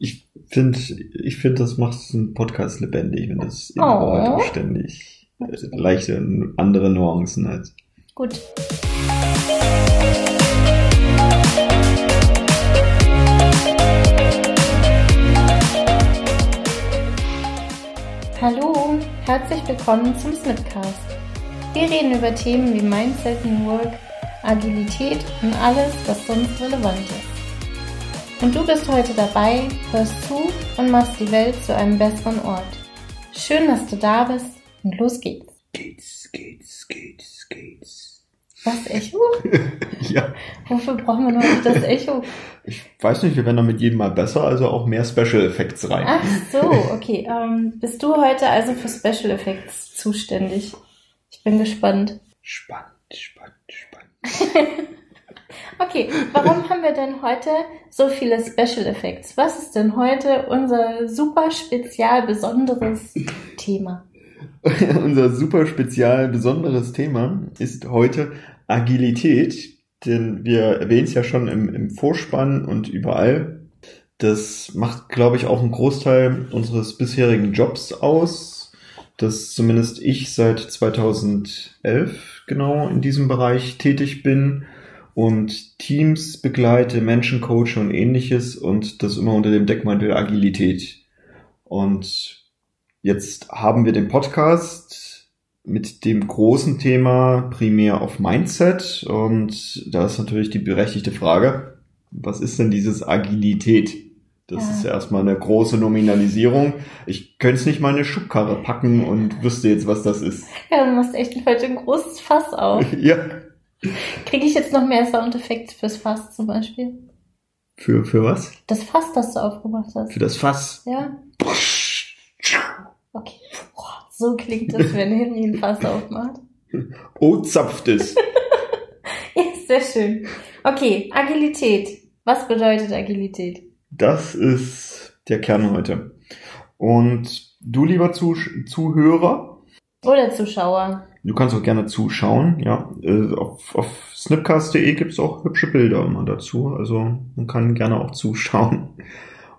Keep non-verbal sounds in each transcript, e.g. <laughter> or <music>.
Ich finde, ich finde, das macht einen Podcast lebendig, wenn das immer Oh. weiter ständig äh, leichte andere Nuancen hat. Gut. Hallo, herzlich willkommen zum Snipcast. Wir reden über Themen wie Mindset, New Work, Agilität und alles, was sonst relevant ist. Und du bist heute dabei, hörst zu und machst die Welt zu einem besseren Ort. Schön, dass du da bist und los geht's. Geht's, geht's, geht's, geht's. Was Echo? <laughs> Ja, Wofür brauchen wir noch nicht das Echo? ich weiß nicht, wir werden damit jedem Mal besser, also auch mehr Special Effects rein. Ach so, okay. Ähm, bist du heute also für Special Effects zuständig? Ich bin gespannt. Spannend, spannend, spannend. <laughs> Okay, warum haben wir denn heute so viele Special Effects? Was ist denn heute unser super spezial besonderes Thema? <laughs> Unser super spezial besonderes Thema ist heute Agilität, denn wir erwähnen es ja schon im, im Vorspann und überall. Das macht, glaube ich, auch einen Großteil unseres bisherigen Jobs aus, dass zumindest ich seit 2011 genau in diesem Bereich tätig bin und Teams begleite, Menschen coache und ähnliches und das immer unter dem Deckmantel Agilität. Und Jetzt haben wir den Podcast mit dem großen Thema primär auf Mindset und da ist natürlich die berechtigte Frage, was ist denn dieses Agilität? Das Ja. ist ja erstmal eine große Nominalisierung. Ich könnte es nicht mal in eine Schubkarre packen und wüsste jetzt, was das ist. Ja, du machst echt heute ein großes Fass auf. <laughs> ja. Kriege ich jetzt noch mehr Soundeffekte fürs Fass zum Beispiel? Für, für was? Das Fass, das du aufgemacht hast. Für das Fass. Ja? Okay. Boah, so klingt das, wenn Henry ein Fass aufmacht. Oh, zapft es. <laughs> Ja, sehr schön. Okay, Agilität. Was bedeutet Agilität? Das ist der Kern heute. Und du, lieber Zuh Zuhörer, Oder Zuschauer. Du kannst auch gerne zuschauen, ja. Äh, Auf, auf snipcast.de gibt's auch hübsche Bilder immer dazu. Also man kann gerne auch zuschauen.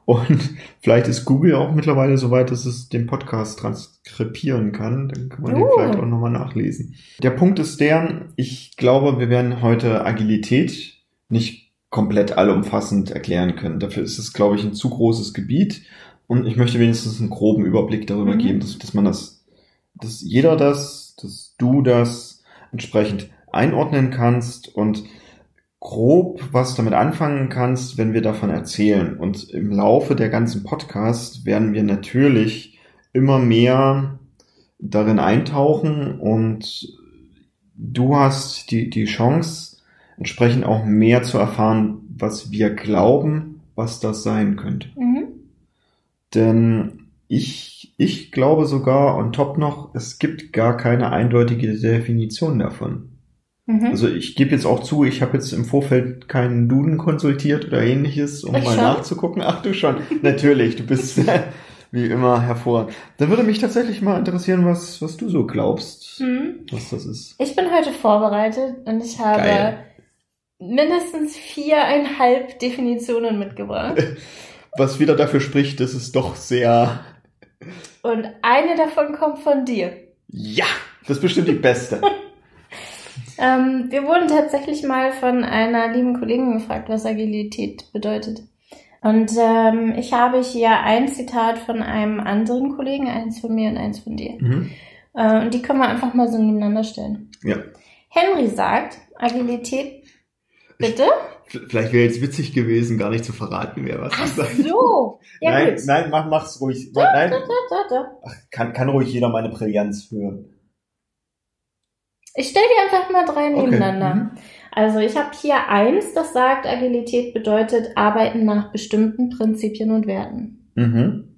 Und <laughs> vielleicht ist Google auch mittlerweile so weit, dass es den Podcast transkribieren kann. Dann kann man den Uh. vielleicht auch nochmal nachlesen. Der Punkt ist der, ich glaube, wir werden heute Agilität nicht komplett allumfassend erklären können. Dafür ist es, glaube ich, ein zu großes Gebiet. Und ich möchte wenigstens einen groben Überblick darüber Mhm. geben, dass, dass man das, dass jeder das, dass du das entsprechend einordnen kannst und grob was damit anfangen kannst, wenn wir davon erzählen. Und im Laufe der ganzen Podcast werden wir natürlich immer mehr darin eintauchen und du hast die, die Chance, entsprechend auch mehr zu erfahren, was wir glauben, was das sein könnte. Mhm. Denn ich, ich glaube sogar on top noch, es gibt gar keine eindeutige Definition davon. Mhm. Also ich gebe jetzt auch zu, ich habe jetzt im Vorfeld keinen Duden konsultiert oder ähnliches, um Ich mal schon. nachzugucken. Ach du schon, natürlich, du bist <laughs> wie immer hervorragend. Dann würde mich tatsächlich mal interessieren, was, was du so glaubst, Mhm. was das ist. Ich bin heute vorbereitet und ich habe Geil. mindestens viereinhalb Definitionen mitgebracht. <laughs> Was wieder dafür spricht, dass es doch sehr, Und eine davon kommt von dir. ja, das ist bestimmt die beste. <laughs> Ähm, wir wurden tatsächlich mal von einer lieben Kollegin gefragt, was Agilität bedeutet. Und ähm, ich habe hier ein Zitat von einem anderen Kollegen, eins von mir und eins von dir. Mhm. Äh, und die können wir einfach mal so nebeneinander stellen. Ja. Henry sagt, Agilität, bitte? Vielleicht wäre jetzt witzig gewesen, gar nicht zu verraten, wer was Ach sagt. so. Ja, nein, gut. nein, mach, mach's ruhig. Nein, Da, da, da. Ach, kann, kann ruhig jeder meine Brillanz hören. Ich stelle die einfach mal drei Okay. nebeneinander. Mhm. Also ich habe hier eins, das sagt, Agilität bedeutet Arbeiten nach bestimmten Prinzipien und Werten. Mhm.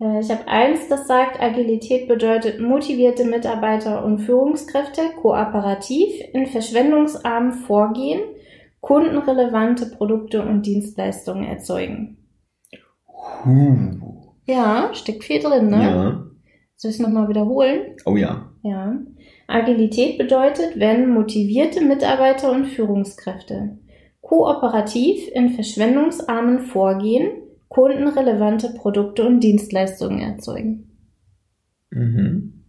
Äh, Ich habe eins, das sagt, Agilität bedeutet motivierte Mitarbeiter und Führungskräfte, kooperativ, in verschwendungsarmem Vorgehen, kundenrelevante Produkte und Dienstleistungen erzeugen. Huh. Ja, steckt viel drin, ne? Ja. Soll ich es nochmal wiederholen? Oh ja. Ja. Agilität bedeutet, wenn motivierte Mitarbeiter und Führungskräfte kooperativ in verschwendungsarmen Vorgehen, kundenrelevante Produkte und Dienstleistungen erzeugen. Mhm.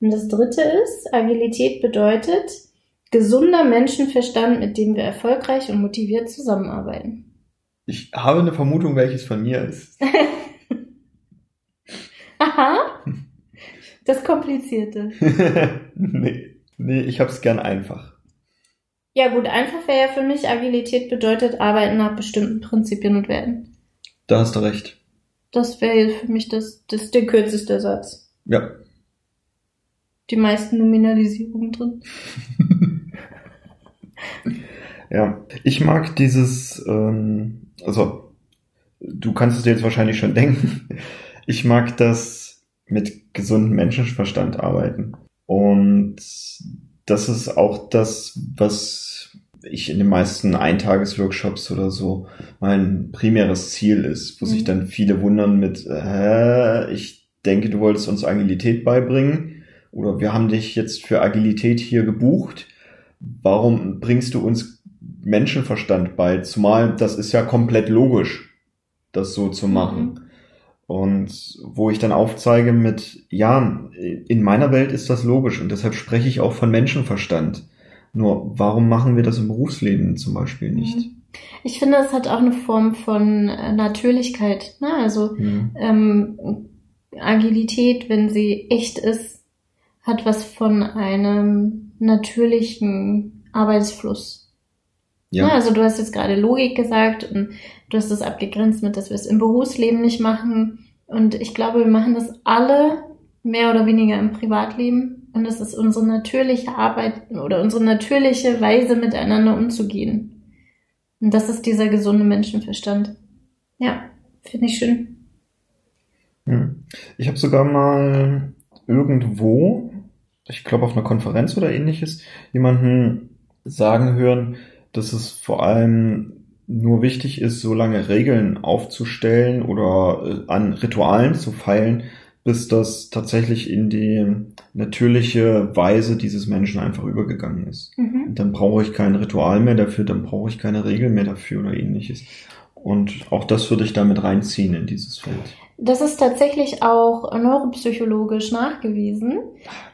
Und das dritte ist, Agilität bedeutet gesunder Menschenverstand, mit dem wir erfolgreich und motiviert zusammenarbeiten. Ich habe eine Vermutung, welches von mir ist. <laughs> Aha. Das Komplizierte. <laughs> nee, nee, ich hab's gern einfach. Ja gut, einfach wäre ja für mich, Agilität bedeutet arbeiten nach bestimmten Prinzipien und Werten. Da hast du recht. Das wäre für mich das, das der kürzeste Satz. Ja. Die meisten Nominalisierungen drin. <laughs> ja, ich mag dieses, ähm, also du kannst es dir jetzt wahrscheinlich schon <laughs> denken. Ich mag das mit gesundem Menschenverstand arbeiten. Und das ist auch das, was ich in den meisten Eintagesworkshops oder so mein primäres Ziel ist, wo mhm. sich dann viele wundern mit, äh, ich denke, du wolltest uns Agilität beibringen oder wir haben dich jetzt für Agilität hier gebucht. Warum bringst du uns Menschenverstand bei? Zumal das ist ja komplett logisch, das so zu machen. Mhm. Und wo ich dann aufzeige mit, ja, in meiner Welt ist das logisch und deshalb spreche ich auch von Menschenverstand. Nur warum machen wir das im Berufsleben zum Beispiel nicht? Mhm. Ich finde, es hat auch eine Form von äh, Natürlichkeit. Ne? Also mhm. ähm, Agilität, wenn sie echt ist, hat was von einem natürlichen Arbeitsfluss. Ja. Ne? Also du hast jetzt gerade Logik gesagt und Du hast es abgegrenzt mit, dass wir es im Berufsleben nicht machen. Und ich glaube, wir machen das alle mehr oder weniger im Privatleben. Und es ist unsere natürliche Arbeit oder unsere natürliche Weise, miteinander umzugehen. Und das ist dieser gesunde Menschenverstand. Ja, finde ich schön. Ich habe sogar mal irgendwo, ich glaube auf einer Konferenz oder ähnliches, jemanden sagen hören, dass es vor allem nur wichtig ist, so lange Regeln aufzustellen oder äh, an Ritualen zu feilen, bis das tatsächlich in die natürliche Weise dieses Menschen einfach übergegangen ist. Mhm. Dann brauche ich kein Ritual mehr dafür, dann brauche ich keine Regeln mehr dafür oder ähnliches. Und auch das würde ich damit reinziehen in dieses Feld. Das ist tatsächlich auch neuropsychologisch nachgewiesen.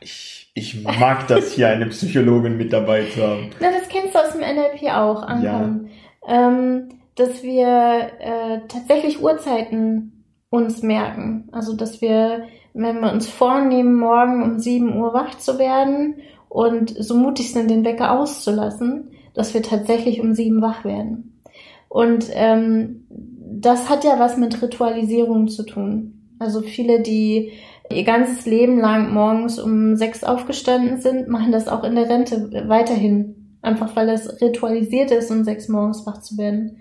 Ich, ich mag das hier, eine Psychologin mit dabei zu haben. Na, das kennst du aus dem NLP auch, Anton. Ja ähm, dass wir äh, tatsächlich Uhrzeiten uns merken. Also dass wir, wenn wir uns vornehmen, morgen um 7 Uhr wach zu werden und so mutig sind, den Wecker auszulassen, dass wir tatsächlich um 7 wach werden. Und ähm, das hat ja was mit Ritualisierung zu tun. Also viele, die ihr ganzes Leben lang morgens um sechs aufgestanden sind, machen das auch in der Rente weiterhin. Einfach weil es ritualisiert ist, um sechs morgens wach zu werden.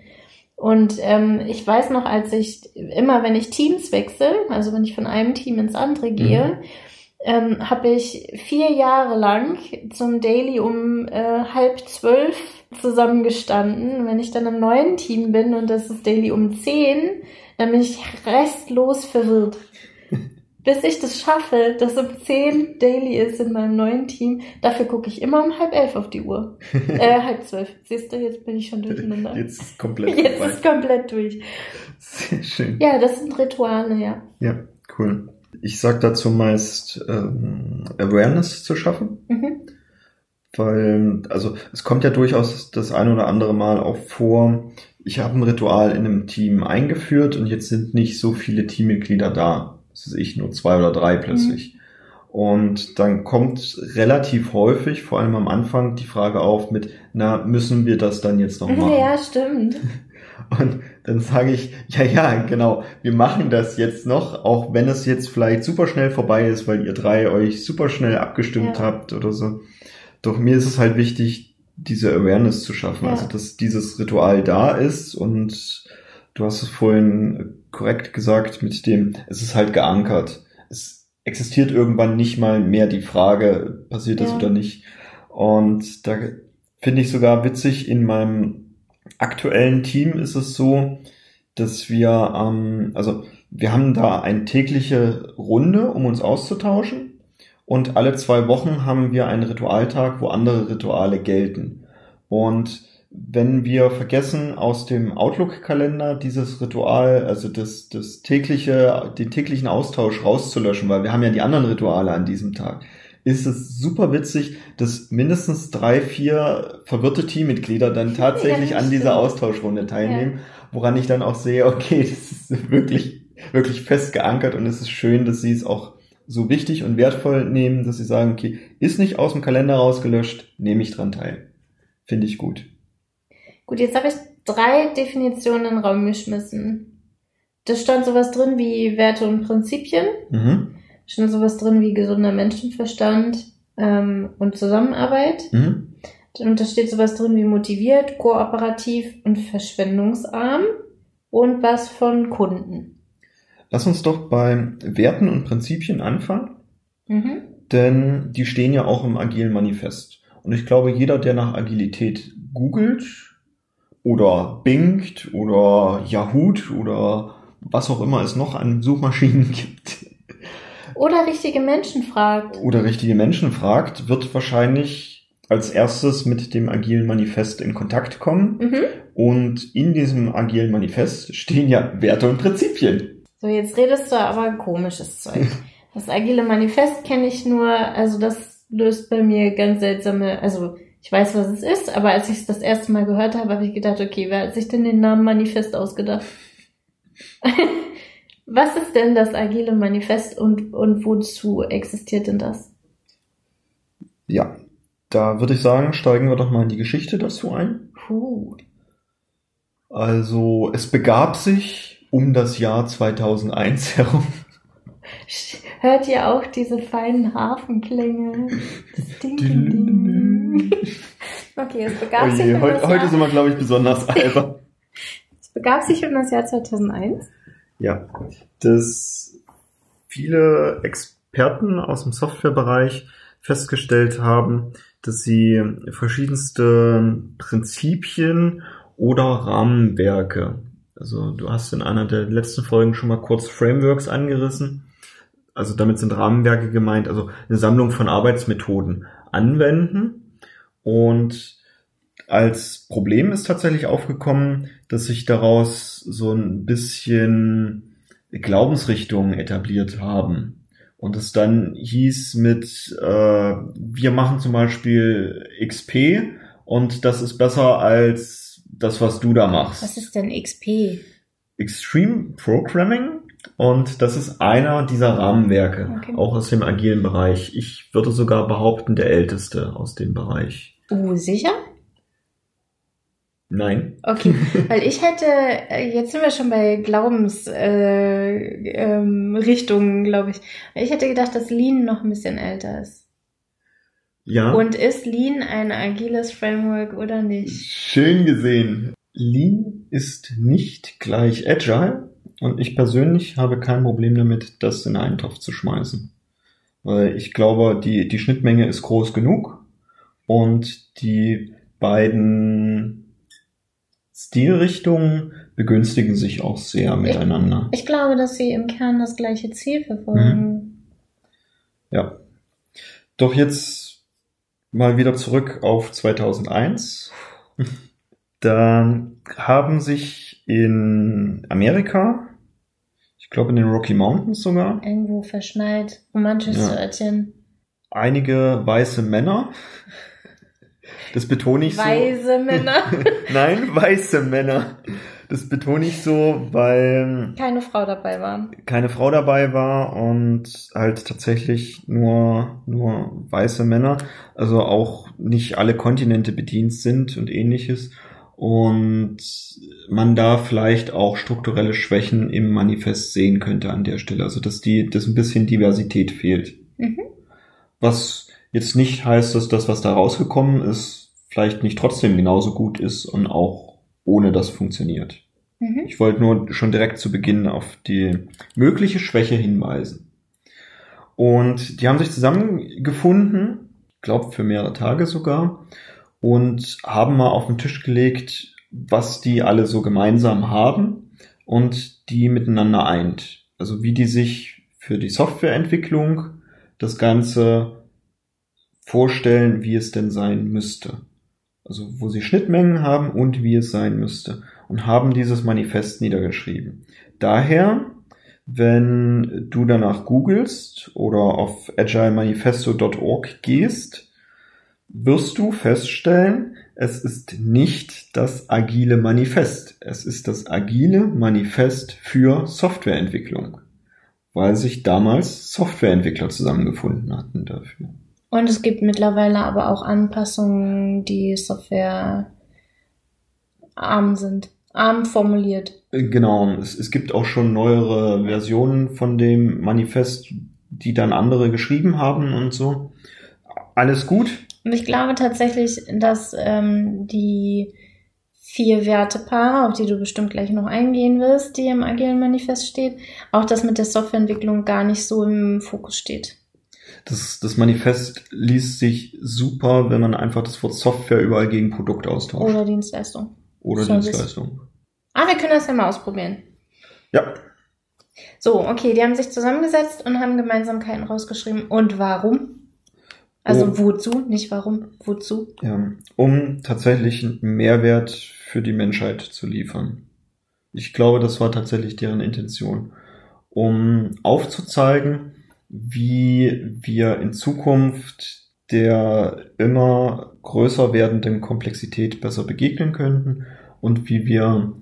Und ähm, ich weiß noch, als ich immer, wenn ich Teams wechsle, also wenn ich von einem Team ins andere gehe, mhm. ähm, habe ich vier Jahre lang zum Daily um äh, halb zwölf zusammengestanden. Wenn ich dann im neuen Team bin und das ist Daily um zehn, dann bin ich restlos verwirrt bis ich das schaffe, dass um 10 Daily ist in meinem neuen Team, dafür gucke ich immer um halb elf auf die Uhr. <laughs> äh, halb zwölf. Siehst du, jetzt bin ich schon durcheinander. <laughs> Jetzt ist komplett Jetzt vorbei. ist komplett durch. Sehr schön. Ja, das sind Rituale, ja. Ja, cool. Ich sag dazu meist ähm, Awareness zu schaffen. Mhm. Weil, also es kommt ja durchaus das ein oder andere Mal auch vor, ich habe ein Ritual in einem Team eingeführt und jetzt sind nicht so viele Teammitglieder da das ist ich, nur zwei oder drei plötzlich. Mhm. Und dann kommt relativ häufig, vor allem am Anfang, die Frage auf mit, na, müssen wir das dann jetzt noch <laughs> machen? Ja, stimmt. <laughs> Und dann sage ich, ja, ja, genau, wir machen das jetzt noch, auch wenn es jetzt vielleicht super schnell vorbei ist, weil ihr drei euch super schnell abgestimmt ja. habt oder so. Doch mir ist es halt wichtig, diese Awareness zu schaffen, ja. also dass dieses Ritual da ist und du hast es vorhin korrekt gesagt mit dem, es ist halt geankert. Es existiert irgendwann nicht mal mehr die Frage, passiert das ja. oder nicht. Und da finde ich sogar witzig, in meinem aktuellen Team ist es so, dass wir, ähm, also wir haben da eine tägliche Runde, um uns auszutauschen. Und alle zwei Wochen haben wir einen Ritualtag, wo andere Rituale gelten. Und wenn wir vergessen, aus dem Outlook-Kalender dieses Ritual, also das, das tägliche, den täglichen Austausch rauszulöschen, weil wir haben ja die anderen Rituale an diesem Tag, ist es super witzig, dass mindestens drei, vier verwirrte Teammitglieder dann <laughs> tatsächlich ja, an dieser Austauschrunde teilnehmen, ja. woran ich dann auch sehe, okay, das ist wirklich, wirklich fest geankert und es ist schön, dass sie es auch so wichtig und wertvoll nehmen, dass sie sagen, okay, ist nicht aus dem Kalender rausgelöscht, nehme ich dran teil. Finde ich gut. Gut, jetzt habe ich drei Definitionen in den Raum geschmissen. Da stand sowas drin wie Werte und Prinzipien. Mhm. Stand sowas drin wie gesunder Menschenverstand ähm, und Zusammenarbeit. Mhm. Und da steht sowas drin wie motiviert, kooperativ und verschwendungsarm und was von Kunden. Lass uns doch bei Werten und Prinzipien anfangen. Mhm. Denn die stehen ja auch im agilen Manifest. Und ich glaube, jeder, der nach Agilität googelt, oder Bingt oder Yahoo oder was auch immer es noch an Suchmaschinen <laughs> gibt. Oder richtige Menschen fragt. Oder richtige Menschen fragt, wird wahrscheinlich als erstes mit dem agilen Manifest in Kontakt kommen. Mhm. Und in diesem agilen Manifest stehen ja Werte und Prinzipien. So, jetzt redest du aber komisches Zeug. <laughs> Das agile Manifest kenne ich nur, also das löst bei mir ganz seltsame, also ich weiß, was es ist, aber als ich es das erste Mal gehört habe, habe ich gedacht, okay, wer hat sich denn den Namen Manifest ausgedacht? <laughs> was ist denn das agile Manifest und, und wozu existiert denn das? Ja, da würde ich sagen, steigen wir doch mal in die Geschichte dazu ein. Puh. Also, es begab sich um das Jahr 2001 herum. Hört ihr auch diese feinen Hafenklänge? Das <laughs> Ding, ding, ding. <laughs> Okay, es begab Oje, sich um heute, das heute sind wir, glaube ich, besonders <laughs> albern. es begab sich um das Jahr 2001. Ja, dass viele Experten aus dem Softwarebereich festgestellt haben, dass sie verschiedenste Prinzipien oder Rahmenwerke, also du hast in einer der letzten Folgen schon mal kurz Frameworks angerissen, also damit sind Rahmenwerke gemeint, also eine Sammlung von Arbeitsmethoden anwenden. Und als Problem ist tatsächlich aufgekommen, dass sich daraus so ein bisschen Glaubensrichtungen etabliert haben. Und es dann hieß mit, äh, wir machen zum Beispiel XP und das ist besser als das, was du da machst. Was ist denn XP? Extreme Programming. Und das ist einer dieser Rahmenwerke, okay. auch aus dem agilen Bereich. Ich würde sogar behaupten, der älteste aus dem Bereich. Uh, sicher? Nein. Okay, <laughs> weil ich hätte, äh, jetzt sind wir schon bei Glaubensrichtungen, äh, ähm, glaube ich. Ich hätte gedacht, dass Lean noch ein bisschen älter ist. Ja. Und ist Lean ein agiles Framework oder nicht? Schön gesehen. Lean ist nicht gleich Agile, und ich persönlich habe kein Problem damit, das in einen Topf zu schmeißen. Weil ich glaube, die, die Schnittmenge ist groß genug und die beiden Stilrichtungen begünstigen sich auch sehr miteinander. Ich, ich glaube, dass sie im Kern das gleiche Ziel verfolgen. Mhm. Ja. Doch jetzt mal wieder zurück auf 2001. Da haben sich in Amerika, ich glaube in den Rocky Mountains sogar, irgendwo verschneit, romantisches ja, Örtchen, einige weiße Männer, das betone ich weiße so. Weiße Männer? <laughs> Nein, weiße Männer. Das betone ich so, weil keine Frau dabei war. Keine Frau dabei war und halt tatsächlich nur nur weiße Männer, also auch nicht alle Kontinente bedient sind und ähnliches und man da vielleicht auch strukturelle Schwächen im Manifest sehen könnte an der Stelle. Also dass die, dass ein bisschen Diversität fehlt. Mhm. Was jetzt nicht heißt, dass das, was da rausgekommen ist, vielleicht nicht trotzdem genauso gut ist und auch ohne das funktioniert. Mhm. Ich wollte nur schon direkt zu Beginn auf die mögliche Schwäche hinweisen. Und die haben sich zusammengefunden, glaubt für mehrere Tage sogar, und haben mal auf den Tisch gelegt, was die alle so gemeinsam haben und die miteinander eint. Also wie die sich für die Softwareentwicklung das Ganze vorstellen, wie es denn sein müsste. also wo sie Schnittmengen haben und wie es sein müsste und haben dieses Manifest niedergeschrieben. Daher, wenn du danach googelst oder auf agilemanifesto.org gehst, wirst du feststellen, es ist nicht das agile Manifest. Es ist das agile Manifest für Softwareentwicklung, weil sich damals Softwareentwickler zusammengefunden hatten dafür. Und es gibt mittlerweile aber auch Anpassungen, die Software arm sind, arm formuliert. Genau, es, es gibt auch schon neuere Versionen von dem Manifest, die dann andere geschrieben haben und so. Alles gut. Und ich glaube tatsächlich, dass ähm, die vier Wertepaare, auf die du bestimmt gleich noch eingehen wirst, die im Agilen Manifest steht, auch das mit der Softwareentwicklung gar nicht so im Fokus steht. Das, das Manifest liest sich super, wenn man einfach das Wort Software überall gegen Produkt austauscht. Oder Dienstleistung. Oder Service. Dienstleistung. Ah, wir können das ja mal ausprobieren. Ja, So, okay, die haben sich zusammengesetzt und haben Gemeinsamkeiten rausgeschrieben. Und warum? Also Oh. wozu, nicht warum, wozu? ja, um tatsächlich einen Mehrwert für die Menschheit zu liefern. Ich glaube, das war tatsächlich deren Intention, um aufzuzeigen, wie wir in Zukunft der immer größer werdenden Komplexität besser begegnen könnten und wie wir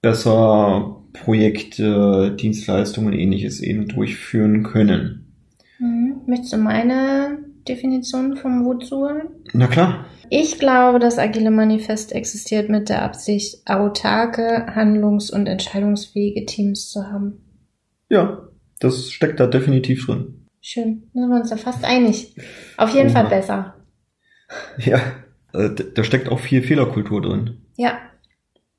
besser Projekte, Dienstleistungen und ähnliches eben durchführen können. Hm, möchtest du meine Definition vom Wozu? Na klar. Ich glaube, das agile Manifest existiert mit der Absicht, autarke, handlungs- und entscheidungsfähige Teams zu haben. Ja, das steckt da definitiv drin. Schön, da sind wir uns da fast einig. Auf jeden Fall Oha. besser. <laughs> Ja, äh, da steckt auch viel Fehlerkultur drin. Ja.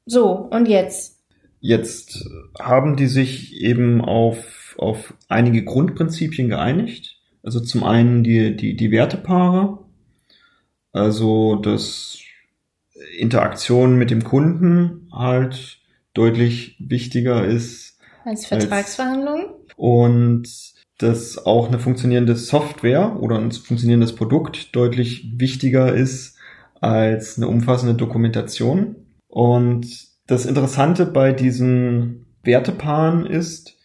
So, und jetzt? Jetzt haben die sich eben auf, auf einige Grundprinzipien geeinigt. Also zum einen die, die, die Wertepaare, also dass Interaktion mit dem Kunden halt deutlich wichtiger ist Als Vertragsverhandlungen? und dass auch eine funktionierende Software oder ein funktionierendes Produkt deutlich wichtiger ist als eine umfassende Dokumentation. Und das Interessante bei diesen Wertepaaren ist,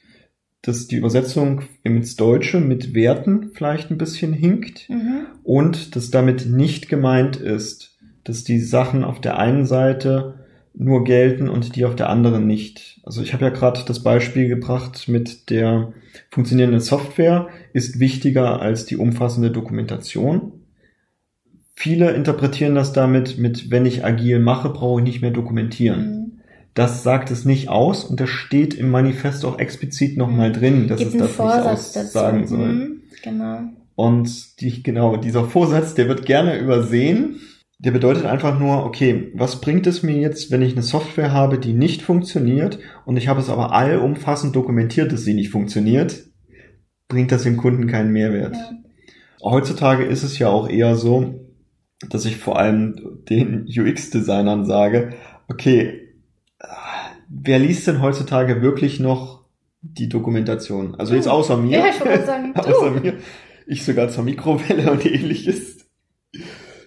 dass die Übersetzung ins Deutsche mit Werten vielleicht ein bisschen hinkt Mhm. und dass damit nicht gemeint ist, dass die Sachen auf der einen Seite nur gelten und die auf der anderen nicht. Also ich habe ja gerade das Beispiel gebracht mit der funktionierenden Software ist wichtiger als die umfassende Dokumentation. Viele interpretieren das damit mit, wenn ich agil mache, brauche ich nicht mehr dokumentieren. Mhm. Das sagt es nicht aus und das steht im Manifest auch explizit nochmal drin, dass Gibt es das Vorsatz nicht dazu. aussagen soll. Mhm. Genau. Und die, genau, dieser Vorsatz, der wird gerne übersehen. Der bedeutet einfach nur, okay, was bringt es mir jetzt, wenn ich eine Software habe, die nicht funktioniert und ich habe es aber allumfassend dokumentiert, dass sie nicht funktioniert, bringt das dem Kunden keinen Mehrwert. Ja. Heutzutage ist es ja auch eher so, dass ich vor allem den <laughs> UX-Designern sage, okay, wer liest denn heutzutage wirklich noch die Dokumentation? Also jetzt Du. außer mir. Ja, ich wollte sagen, <laughs> du. außer mir. Ich sogar zur Mikrowelle und ähnliches.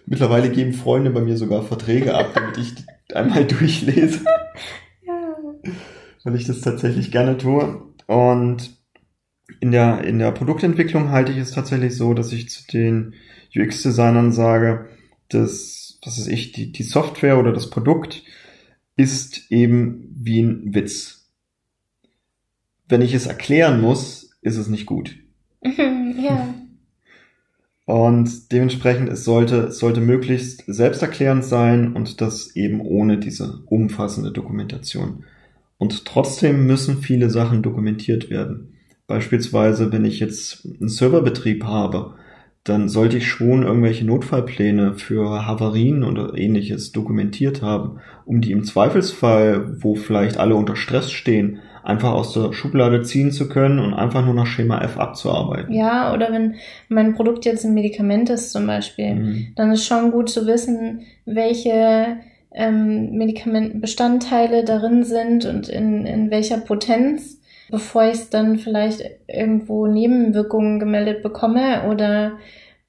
Mittlerweile geben Freunde bei mir sogar Verträge ab, damit ich die einmal <laughs> durchlese, Ja. weil ich das tatsächlich gerne tue. Und in der, in der Produktentwicklung halte ich es tatsächlich so, dass ich zu den UX-Designern sage, dass, was weiß ich, die, die Software oder das Produkt ist eben wie ein Witz. Wenn ich es erklären muss, ist es nicht gut. <laughs> ja. Und dementsprechend, es sollte, es sollte möglichst selbsterklärend sein und das eben ohne diese umfassende Dokumentation. Und trotzdem müssen viele Sachen dokumentiert werden. Beispielsweise, wenn ich jetzt einen Serverbetrieb habe, dann sollte ich schon irgendwelche Notfallpläne für Havarien oder ähnliches dokumentiert haben, um die im Zweifelsfall, wo vielleicht alle unter Stress stehen, einfach aus der Schublade ziehen zu können und einfach nur nach Schema F abzuarbeiten. ja, oder wenn mein Produkt jetzt ein Medikament ist zum Beispiel, Mhm. dann ist schon gut zu wissen, welche ähm, Medikamentenbestandteile darin sind und in, in welcher Potenz, bevor ich es dann vielleicht irgendwo Nebenwirkungen gemeldet bekomme oder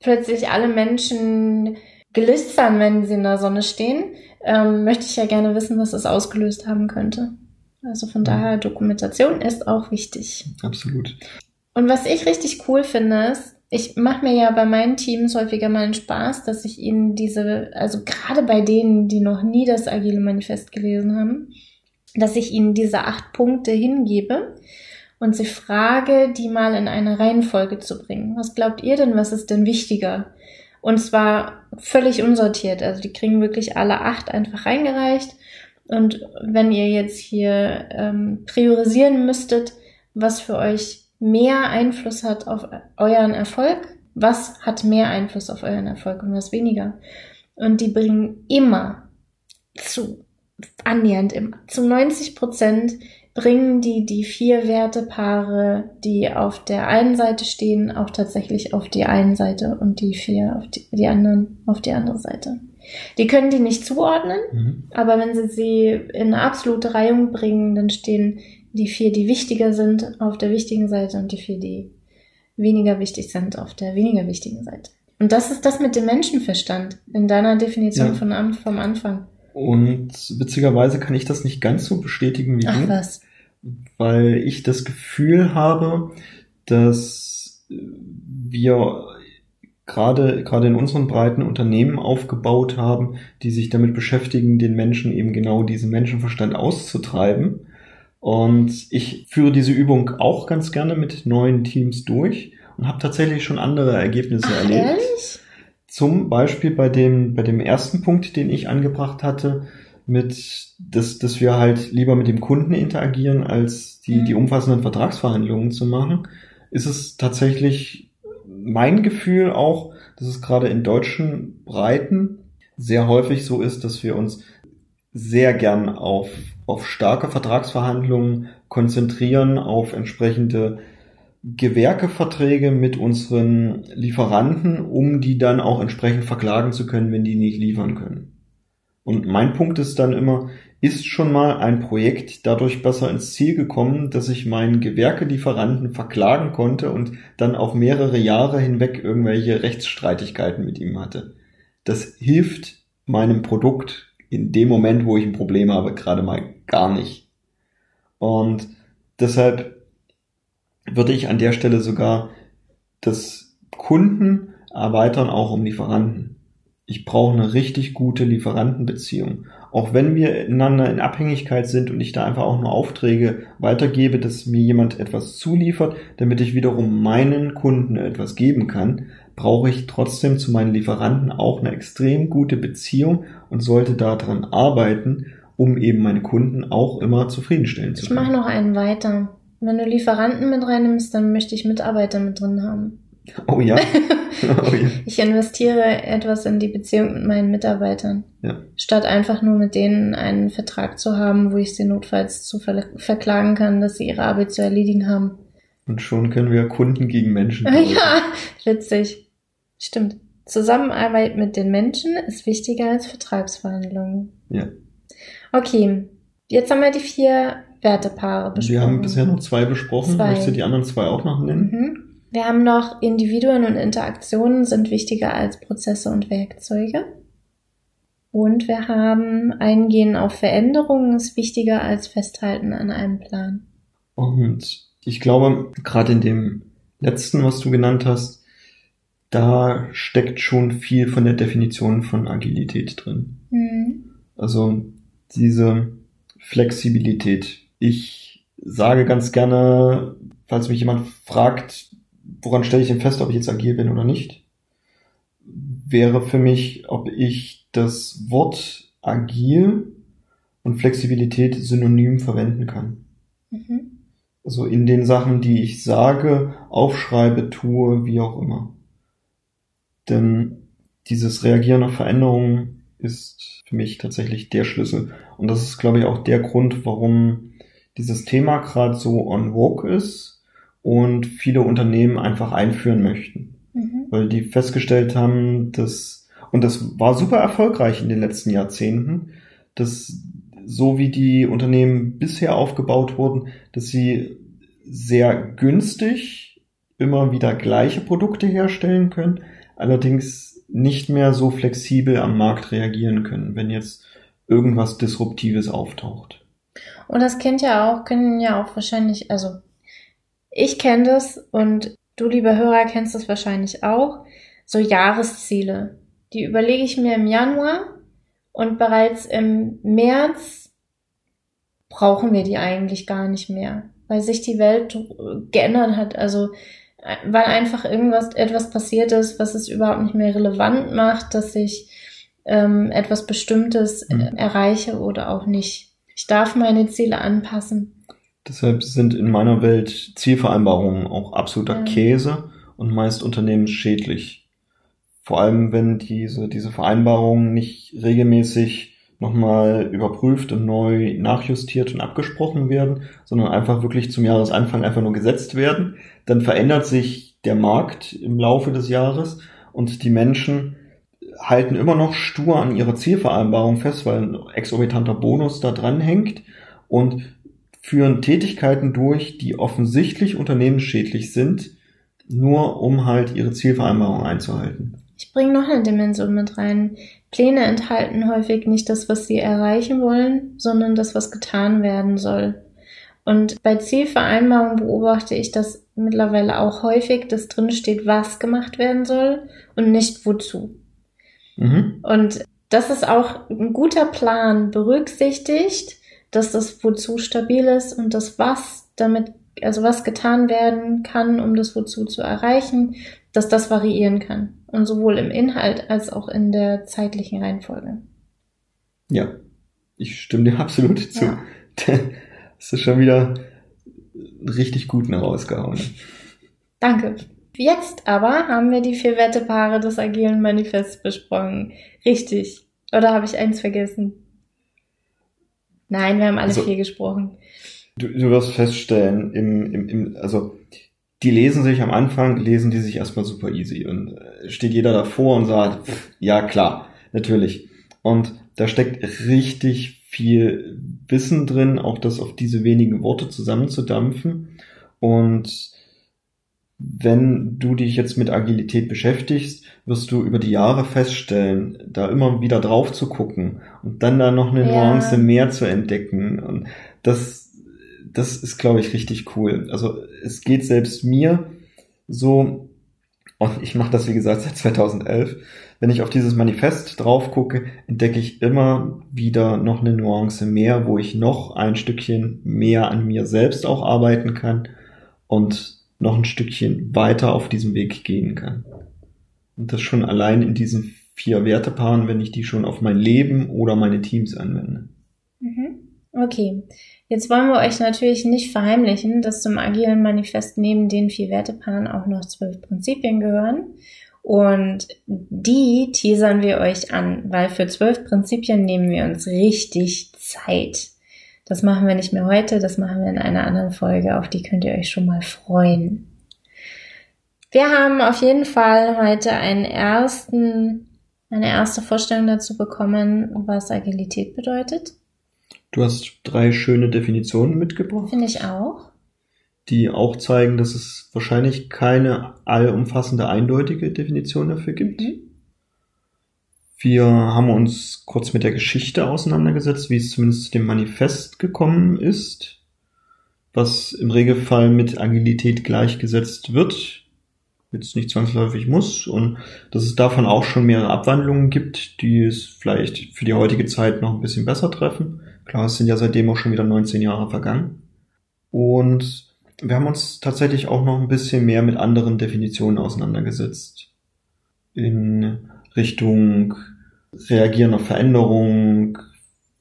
plötzlich alle Menschen glitzern, wenn sie in der Sonne stehen, ähm, möchte ich ja gerne wissen, was das ausgelöst haben könnte. Also von daher, Dokumentation ist auch wichtig. Absolut. Und was ich richtig cool finde, ist, ich mache mir ja bei meinen Teams häufiger mal einen Spaß, dass ich ihnen diese, also gerade bei denen, die noch nie das Agile Manifest gelesen haben, dass ich ihnen diese acht Punkte hingebe und sie frage, die mal in eine Reihenfolge zu bringen. Was glaubt ihr denn, was ist denn wichtiger? Und zwar völlig unsortiert. Also die kriegen wirklich alle acht einfach reingereicht. Und wenn ihr jetzt hier ähm, priorisieren müsstet, was für euch mehr Einfluss hat auf euren Erfolg, was hat mehr Einfluss auf euren Erfolg und was weniger? Und die bringen immer zu, annähernd immer, zu 90 Prozent bringen die die vier Wertepaare, die auf der einen Seite stehen, auch tatsächlich auf die eine Seite und die vier auf die, die anderen auf die andere Seite. Die können die nicht zuordnen, mhm. aber wenn sie sie in eine absolute Reihung bringen, dann stehen die vier, die wichtiger sind, auf der wichtigen Seite und die vier, die weniger wichtig sind, auf der weniger wichtigen Seite. Und das ist das mit dem Menschenverstand in deiner Definition ja. von, vom Anfang. Und witzigerweise kann ich das nicht ganz so bestätigen wie Ach, du. Was? Weil ich das Gefühl habe, dass wir gerade, gerade in unseren breiten Unternehmen aufgebaut haben, die sich damit beschäftigen, den Menschen eben genau diesen Menschenverstand auszutreiben. Und ich führe diese Übung auch ganz gerne mit neuen Teams durch und habe tatsächlich schon andere Ergebnisse Ach, erlebt. Ehrlich? Zum Beispiel bei dem, bei dem ersten Punkt, den ich angebracht hatte, mit, dass, dass wir halt lieber mit dem Kunden interagieren, als die, mhm. die umfassenden Vertragsverhandlungen zu machen, ist es tatsächlich mein Gefühl auch, dass es gerade in deutschen Breiten sehr häufig so ist, dass wir uns sehr gern auf, auf starke Vertragsverhandlungen konzentrieren, auf entsprechende Gewerkeverträge mit unseren Lieferanten, um die dann auch entsprechend verklagen zu können, wenn die nicht liefern können. Und mein Punkt ist dann immer, ist schon mal ein Projekt dadurch besser ins Ziel gekommen, dass ich meinen Gewerkelieferanten verklagen konnte und dann auf mehrere Jahre hinweg irgendwelche Rechtsstreitigkeiten mit ihm hatte. Das hilft meinem Produkt in dem Moment, wo ich ein Problem habe, gerade mal gar nicht. Und deshalb würde ich an der Stelle sogar das Kunden erweitern auch um Lieferanten. Ich brauche eine richtig gute Lieferantenbeziehung. Auch wenn wir einander in Abhängigkeit sind und ich da einfach auch nur Aufträge weitergebe, dass mir jemand etwas zuliefert, damit ich wiederum meinen Kunden etwas geben kann, brauche ich trotzdem zu meinen Lieferanten auch eine extrem gute Beziehung und sollte daran arbeiten, um eben meine Kunden auch immer zufriedenstellen zu können. Ich mache noch einen weiter. Wenn du Lieferanten mit reinnimmst, dann möchte ich Mitarbeiter mit drin haben. Oh ja. <laughs> Oh ja. ich investiere etwas in die Beziehung mit meinen Mitarbeitern. Ja. Statt einfach nur mit denen einen Vertrag zu haben, wo ich sie notfalls zu ver verklagen kann, dass sie ihre Arbeit zu erledigen haben. Und schon können wir Kunden gegen Menschen. <laughs> ja, witzig. Stimmt. Zusammenarbeit mit den Menschen ist wichtiger als Vertragsverhandlungen. Ja. Okay. Jetzt haben wir die vier Wertepaare besprochen. Wir haben bisher noch zwei besprochen. Zwei. Möchtest du die anderen zwei auch noch nennen? Mhm. Wir haben noch Individuen und Interaktionen sind wichtiger als Prozesse und Werkzeuge. Und wir haben Eingehen auf Veränderungen ist wichtiger als Festhalten an einem Plan. Und ich glaube, gerade in dem letzten, was du genannt hast, da steckt schon viel von der Definition von Agilität drin. Mhm. Also diese Flexibilität, ich sage ganz gerne, falls mich jemand fragt, woran stelle ich denn fest, ob ich jetzt agil bin oder nicht, wäre für mich, ob ich das Wort agil und Flexibilität synonym verwenden kann. Mhm. Also in den Sachen, die ich sage, aufschreibe, tue, wie auch immer. Denn dieses Reagieren auf Veränderungen ist für mich tatsächlich der Schlüssel. Und das ist, glaube ich, auch der Grund, warum dieses Thema gerade so on vogue ist und viele Unternehmen einfach einführen möchten. Mhm. Weil die festgestellt haben, dass, und das war super erfolgreich in den letzten Jahrzehnten, dass so wie die Unternehmen bisher aufgebaut wurden, dass sie sehr günstig immer wieder gleiche Produkte herstellen können, allerdings nicht mehr so flexibel am Markt reagieren können, wenn jetzt irgendwas Disruptives auftaucht. Und das kennt ja auch, können ja auch wahrscheinlich, also ich kenne das und du, lieber Hörer, kennst das wahrscheinlich auch, so Jahresziele. Die überlege ich mir im Januar und bereits im März brauchen wir die eigentlich gar nicht mehr, weil sich die Welt geändert hat. Also weil einfach irgendwas etwas passiert ist, was es überhaupt nicht mehr relevant macht, dass ich ähm, etwas Bestimmtes mhm. erreiche oder auch nicht. Ich darf meine Ziele anpassen. Deshalb sind in meiner Welt Zielvereinbarungen auch absoluter ja. Käse und meist unternehmensschädlich. Vor allem, wenn diese, diese Vereinbarungen nicht regelmäßig nochmal überprüft und neu nachjustiert und abgesprochen werden, sondern einfach wirklich zum Jahresanfang einfach nur gesetzt werden. Dann verändert sich der Markt im Laufe des Jahres und die Menschen halten immer noch stur an ihrer Zielvereinbarung fest, weil ein exorbitanter Bonus da dran hängt und führen Tätigkeiten durch, die offensichtlich unternehmensschädlich sind, nur um halt ihre Zielvereinbarung einzuhalten. Ich bringe noch eine Dimension mit rein. Pläne enthalten häufig nicht das, was sie erreichen wollen, sondern das, was getan werden soll. Und bei Zielvereinbarungen beobachte ich das mittlerweile auch häufig, dass drin steht, was gemacht werden soll und nicht wozu. Mhm. Und das ist auch ein guter Plan, berücksichtigt, dass das Wozu stabil ist und das Was damit, also was getan werden kann, um das Wozu zu erreichen, dass das variieren kann. Und sowohl im Inhalt als auch in der zeitlichen Reihenfolge. Ja, ich stimme dir <laughs> absolut zu. Ja. Das ist schon wieder richtig gut rausgehauen. Danke. Jetzt aber haben wir die vier Wettepaare des agilen Manifests besprochen. Richtig. Oder habe ich eins vergessen? Nein, wir haben alle also, vier gesprochen. Du, du wirst feststellen, im, im, im, also die lesen sich am Anfang, lesen die sich erstmal super easy und äh, steht jeder davor und sagt, ja klar, natürlich. Und da steckt richtig viel Wissen drin, auch das auf diese wenigen Worte zusammenzudampfen. Und wenn du dich jetzt mit Agilität beschäftigst, wirst du über die Jahre feststellen, da immer wieder drauf zu gucken und dann da noch eine ja. Nuance mehr zu entdecken. Und das, das ist, glaube ich, richtig cool. Also es geht selbst mir so, und ich mache das, wie gesagt, seit 2011. Wenn ich auf dieses Manifest drauf gucke, entdecke ich immer wieder noch eine Nuance mehr, wo ich noch ein Stückchen mehr an mir selbst auch arbeiten kann. Und noch ein Stückchen weiter auf diesem Weg gehen kann. Und das schon allein in diesen vier Wertepaaren, wenn ich die schon auf mein Leben oder meine Teams anwende. Mhm. Okay. Jetzt wollen wir euch natürlich nicht verheimlichen, dass zum agilen Manifest neben den vier Wertepaaren auch noch zwölf Prinzipien gehören. Und die teasern wir euch an, weil für zwölf Prinzipien nehmen wir uns richtig Zeit. Das machen wir nicht mehr heute, das machen wir in einer anderen Folge, auf die könnt ihr euch schon mal freuen. Wir haben auf jeden Fall heute einen ersten, eine erste Vorstellung dazu bekommen, was Agilität bedeutet. Du hast drei schöne Definitionen mitgebracht. Finde ich auch. Die auch zeigen, dass es wahrscheinlich keine allumfassende, eindeutige Definition dafür gibt. Mhm. Wir haben uns kurz mit der Geschichte auseinandergesetzt, wie es zumindest zu dem Manifest gekommen ist, was im Regelfall mit Agilität gleichgesetzt wird, jetzt nicht zwangsläufig muss, und dass es davon auch schon mehrere Abwandlungen gibt, die es vielleicht für die heutige Zeit noch ein bisschen besser treffen. Klar, es sind ja seitdem auch schon wieder 19 Jahre vergangen. Und wir haben uns tatsächlich auch noch ein bisschen mehr mit anderen Definitionen auseinandergesetzt. In Richtung Reagieren auf Veränderungen,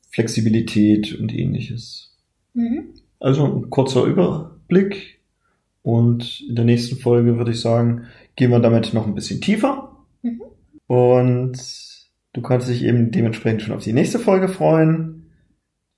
Flexibilität und ähnliches. Mhm. Also ein kurzer Überblick und in der nächsten Folge würde ich sagen, gehen wir damit noch ein bisschen tiefer. Mhm. Und du kannst dich eben dementsprechend schon auf die nächste Folge freuen.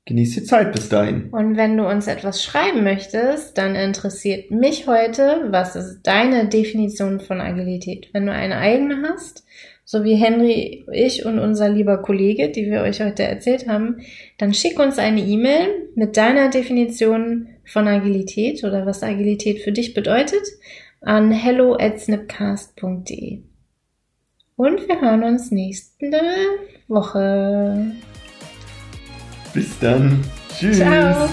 Genieß die Zeit bis dahin. Und wenn du uns etwas schreiben möchtest, dann interessiert mich heute, was ist deine Definition von Agilität? Wenn du eine eigene hast, so wie Henry, ich und unser lieber Kollege, die wir euch heute erzählt haben, dann schick uns eine E-Mail mit deiner Definition von Agilität oder was Agilität für dich bedeutet an hello at snipcast.de. Und wir hören uns nächste Woche. Bis dann. Tschüss. Ciao.